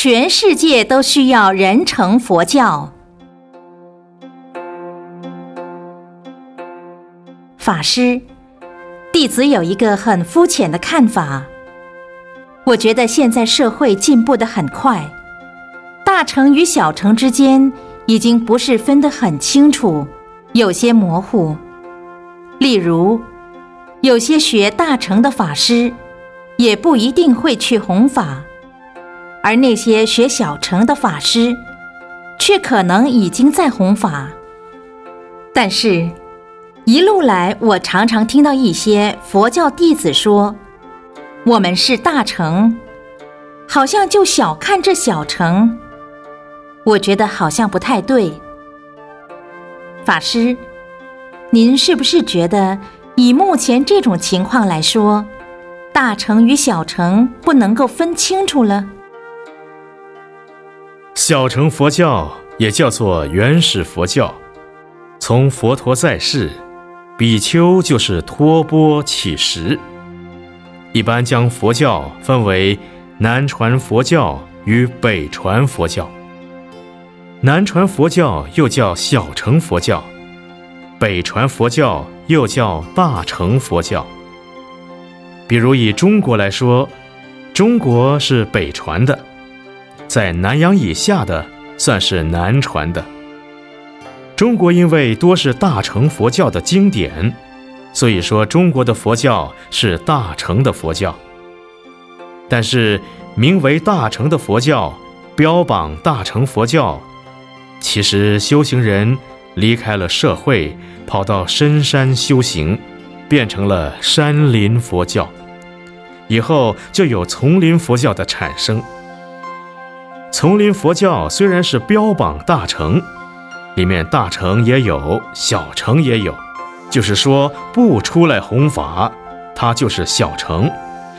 全世界都需要人成佛教。法师，弟子有一个很肤浅的看法。我觉得现在社会进步的很快，大乘与小乘之间已经不是分得很清楚，有些模糊。例如，有些学大乘的法师，也不一定会去弘法，而那些学小乘的法师，却可能已经在弘法。但是。一路来，我常常听到一些佛教弟子说：“我们是大乘，好像就小看这小乘。”我觉得好像不太对。法师，您是不是觉得以目前这种情况来说，大乘与小乘不能够分清楚了？小乘佛教也叫做原始佛教，从佛陀在世。比丘就是托钵乞食，一般将佛教分为南传佛教与北传佛教。南传佛教又叫小乘佛教，北传佛教又叫大乘佛教。比如以中国来说，中国是北传的，在南洋以下的算是南传的。中国因为多是大乘佛教的经典，所以说中国的佛教是大乘的佛教。但是名为大乘的佛教，标榜大乘佛教，其实修行人离开了社会，跑到深山修行，变成了山林佛教，以后就有丛林佛教的产生。丛林佛教虽然是标榜大乘。里面大乘也有，小乘也有，就是说不出来弘法，它就是小乘；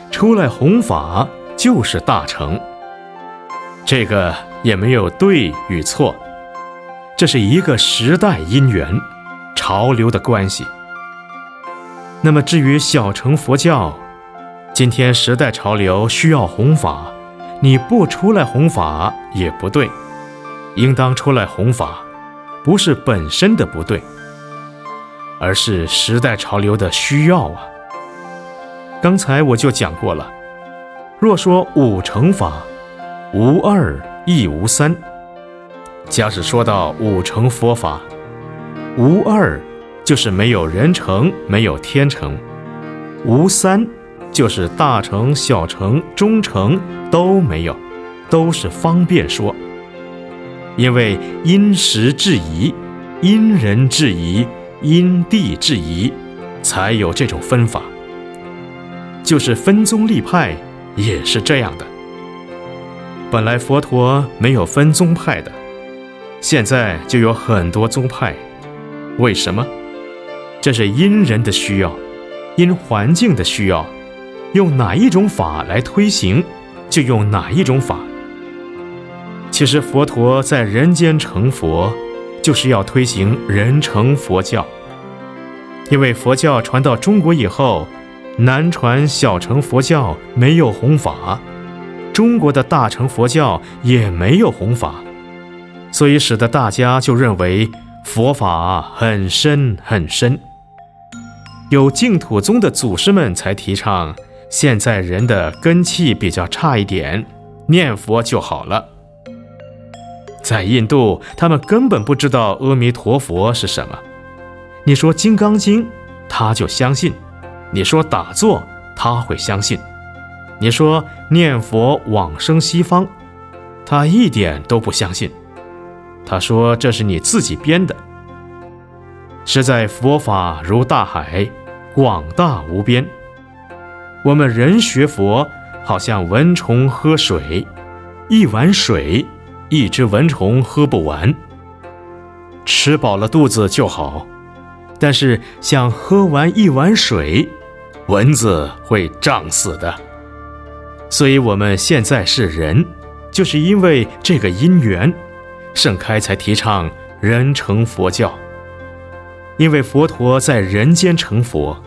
出来弘法就是大乘。这个也没有对与错，这是一个时代因缘、潮流的关系。那么至于小乘佛教，今天时代潮流需要弘法，你不出来弘法也不对，应当出来弘法。不是本身的不对，而是时代潮流的需要啊。刚才我就讲过了，若说五乘法，无二亦无三。假使说到五乘佛法，无二就是没有人成，没有天成；无三就是大乘、小乘、中乘都没有，都是方便说。因为因时制宜、因人制宜、因地制宜，才有这种分法。就是分宗立派也是这样的。本来佛陀没有分宗派的，现在就有很多宗派。为什么？这是因人的需要，因环境的需要，用哪一种法来推行，就用哪一种法。其实佛陀在人间成佛，就是要推行人成佛教。因为佛教传到中国以后，南传小乘佛教没有弘法，中国的大乘佛教也没有弘法，所以使得大家就认为佛法很深很深。有净土宗的祖师们才提倡，现在人的根气比较差一点，念佛就好了。在印度，他们根本不知道阿弥陀佛是什么。你说《金刚经》，他就相信；你说打坐，他会相信；你说念佛往生西方，他一点都不相信。他说这是你自己编的。实在佛法如大海，广大无边。我们人学佛，好像蚊虫喝水，一碗水。一只蚊虫喝不完，吃饱了肚子就好。但是想喝完一碗水，蚊子会胀死的。所以我们现在是人，就是因为这个因缘，盛开才提倡人成佛教。因为佛陀在人间成佛，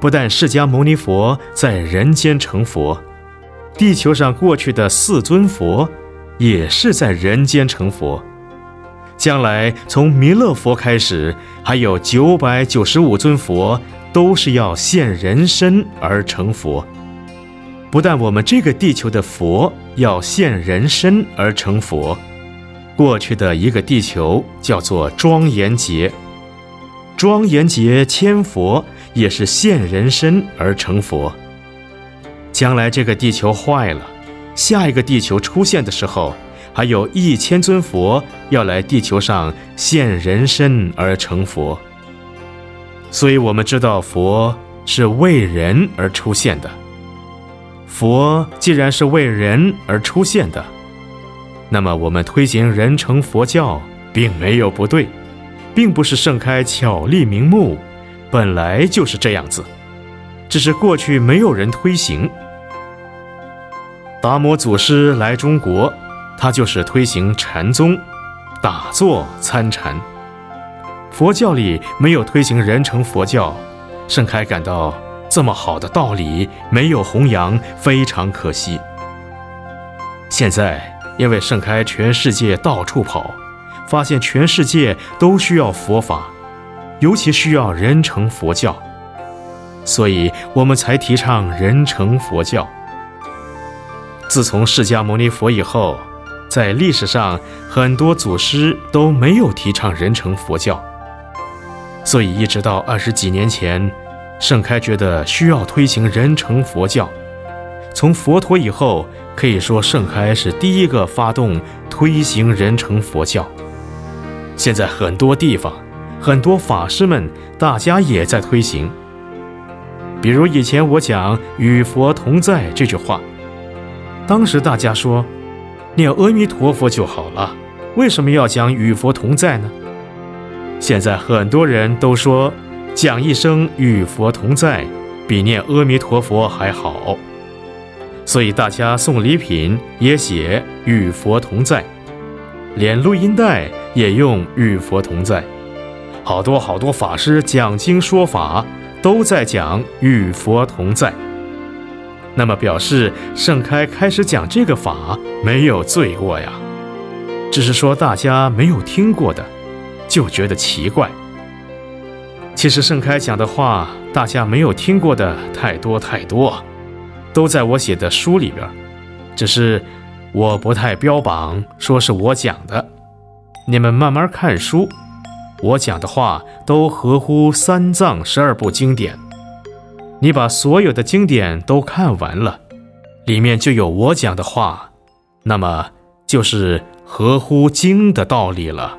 不但释迦牟尼佛在人间成佛，地球上过去的四尊佛。也是在人间成佛。将来从弥勒佛开始，还有九百九十五尊佛，都是要现人身而成佛。不但我们这个地球的佛要现人身而成佛，过去的一个地球叫做庄严劫，庄严劫千佛也是现人身而成佛。将来这个地球坏了，下一个地球出现的时候。还有一千尊佛要来地球上现人身而成佛，所以我们知道佛是为人而出现的。佛既然是为人而出现的，那么我们推行人成佛教并没有不对，并不是盛开巧立名目，本来就是这样子，只是过去没有人推行。达摩祖师来中国。他就是推行禅宗，打坐参禅。佛教里没有推行人成佛教，盛开感到这么好的道理没有弘扬，非常可惜。现在因为盛开全世界到处跑，发现全世界都需要佛法，尤其需要人成佛教，所以我们才提倡人成佛教。自从释迦牟尼佛以后。在历史上，很多祖师都没有提倡人成佛教，所以一直到二十几年前，盛开觉得需要推行人成佛教。从佛陀以后，可以说盛开是第一个发动推行人成佛教。现在很多地方，很多法师们，大家也在推行。比如以前我讲“与佛同在”这句话，当时大家说。念阿弥陀佛就好了，为什么要讲与佛同在呢？现在很多人都说，讲一声与佛同在，比念阿弥陀佛还好。所以大家送礼品也写与佛同在，连录音带也用与佛同在。好多好多法师讲经说法，都在讲与佛同在。那么表示盛开开始讲这个法没有罪过呀，只是说大家没有听过的，就觉得奇怪。其实盛开讲的话，大家没有听过的太多太多，都在我写的书里边，只是我不太标榜说是我讲的，你们慢慢看书，我讲的话都合乎三藏十二部经典。你把所有的经典都看完了，里面就有我讲的话，那么就是合乎经的道理了。